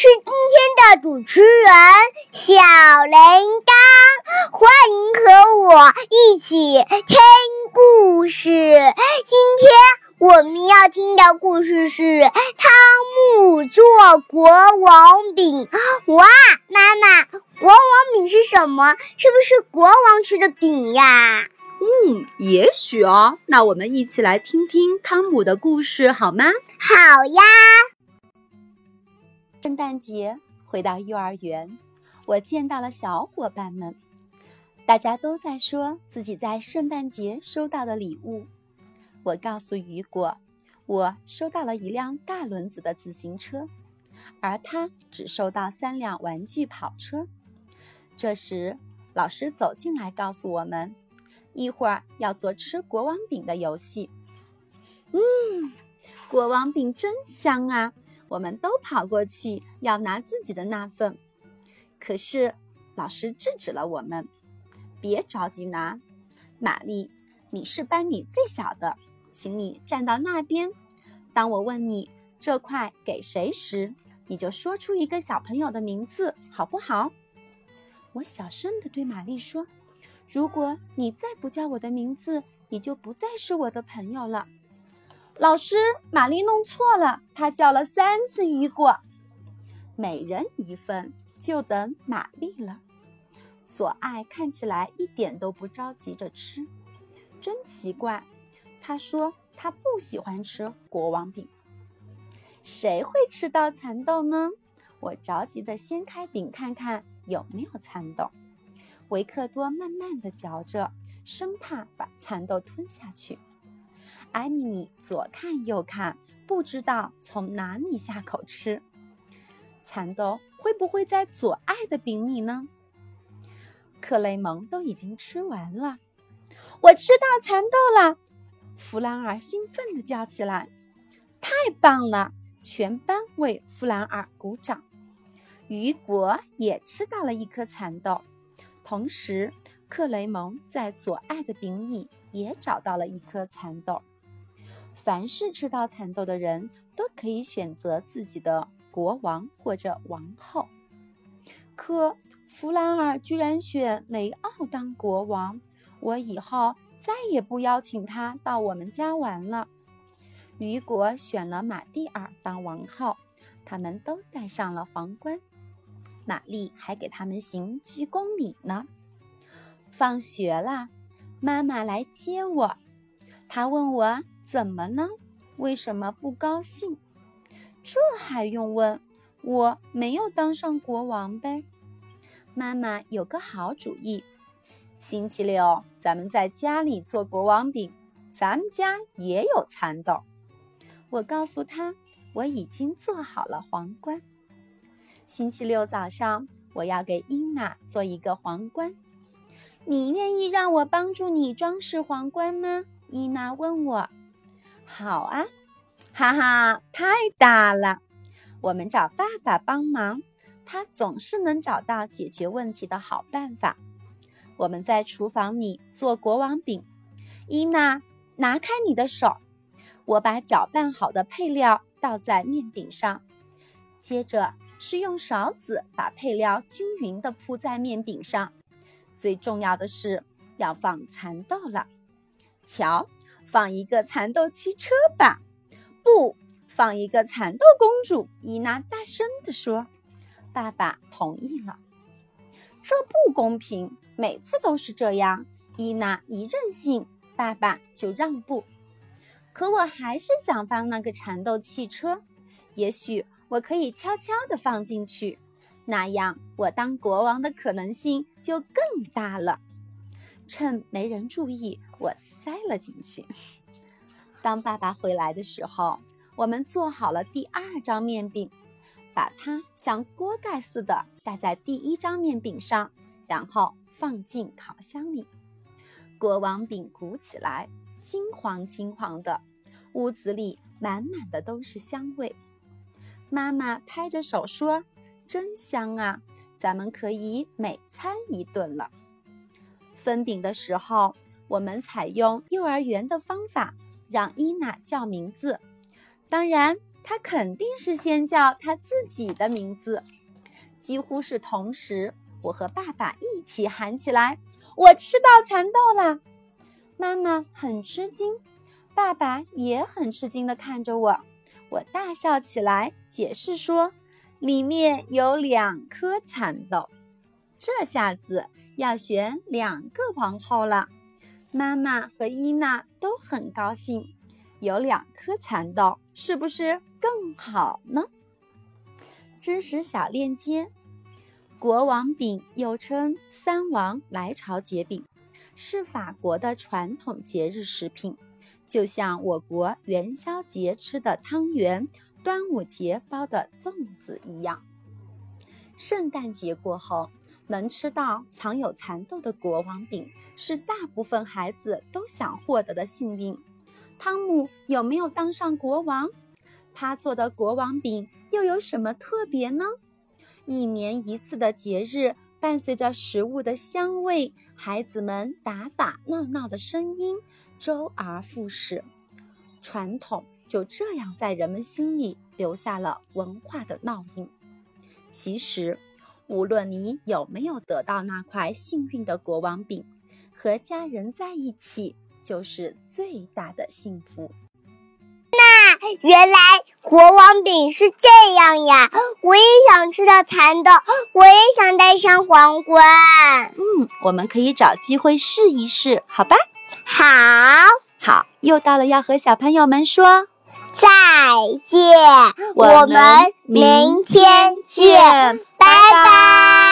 是今天的主持人小铃铛，欢迎和我一起听故事。今天我们要听的故事是《汤姆做国王饼》。哇，妈妈，国王饼是什么？是不是国王吃的饼呀？嗯，也许哦。那我们一起来听听汤姆的故事好吗？好呀。圣诞节回到幼儿园，我见到了小伙伴们，大家都在说自己在圣诞节收到的礼物。我告诉雨果，我收到了一辆大轮子的自行车，而他只收到三辆玩具跑车。这时，老师走进来告诉我们，一会儿要做吃国王饼的游戏。嗯，国王饼真香啊！我们都跑过去要拿自己的那份，可是老师制止了我们：“别着急拿，玛丽，你是班里最小的，请你站到那边。当我问你这块给谁时，你就说出一个小朋友的名字，好不好？”我小声地对玛丽说：“如果你再不叫我的名字，你就不再是我的朋友了。”老师，玛丽弄错了，她叫了三次雨果。每人一份，就等玛丽了。索爱看起来一点都不着急着吃，真奇怪。他说他不喜欢吃国王饼。谁会吃到蚕豆呢？我着急地掀开饼看看有没有蚕豆。维克多慢慢地嚼着，生怕把蚕豆吞下去。艾米丽左看右看，不知道从哪里下口吃。蚕豆会不会在左爱的饼里呢？克雷蒙都已经吃完了，我吃到蚕豆了！弗兰尔兴奋地叫起来：“太棒了！”全班为弗兰尔鼓掌。雨果也吃到了一颗蚕豆，同时克雷蒙在左爱的饼里也找到了一颗蚕豆。凡是吃到蚕豆的人都可以选择自己的国王或者王后。可弗兰尔居然选雷奥当国王，我以后再也不邀请他到我们家玩了。雨果选了玛蒂尔当王后，他们都戴上了皇冠，玛丽还给他们行鞠躬礼呢。放学啦，妈妈来接我，她问我。怎么呢？为什么不高兴？这还用问？我没有当上国王呗。妈妈有个好主意，星期六咱们在家里做国王饼。咱们家也有蚕豆。我告诉他，我已经做好了皇冠。星期六早上，我要给伊娜做一个皇冠。你愿意让我帮助你装饰皇冠吗？伊娜问我。好啊，哈哈，太大了！我们找爸爸帮忙，他总是能找到解决问题的好办法。我们在厨房里做国王饼。伊娜，拿开你的手。我把搅拌好的配料倒在面饼上，接着是用勺子把配料均匀地铺在面饼上。最重要的是要放蚕豆了，瞧。放一个蚕豆汽车吧，不放一个蚕豆公主。伊娜大声地说：“爸爸同意了。”这不公平，每次都是这样。伊娜一任性，爸爸就让步。可我还是想放那个蚕豆汽车，也许我可以悄悄地放进去，那样我当国王的可能性就更大了。趁没人注意，我塞了进去。当爸爸回来的时候，我们做好了第二张面饼，把它像锅盖似的盖在第一张面饼上，然后放进烤箱里。国王饼鼓起来，金黄金黄的，屋子里满满的都是香味。妈妈拍着手说：“真香啊，咱们可以每餐一顿了。”分饼的时候，我们采用幼儿园的方法，让伊娜叫名字。当然，她肯定是先叫她自己的名字。几乎是同时，我和爸爸一起喊起来：“我吃到蚕豆了！”妈妈很吃惊，爸爸也很吃惊地看着我。我大笑起来，解释说：“里面有两颗蚕豆。”这下子要选两个王后了。妈妈和伊娜都很高兴，有两颗蚕豆，是不是更好呢？知识小链接：国王饼又称三王来朝节饼，是法国的传统节日食品，就像我国元宵节吃的汤圆、端午节包的粽子一样。圣诞节过后。能吃到藏有蚕豆的国王饼，是大部分孩子都想获得的幸运。汤姆有没有当上国王？他做的国王饼又有什么特别呢？一年一次的节日，伴随着食物的香味，孩子们打打闹闹的声音，周而复始，传统就这样在人们心里留下了文化的烙印。其实。无论你有没有得到那块幸运的国王饼，和家人在一起就是最大的幸福。那原来国王饼是这样呀！我也想吃到蚕豆，我也想戴上皇冠。嗯，我们可以找机会试一试，好吧？好，好，又到了要和小朋友们说再见，我们明天见。拜拜。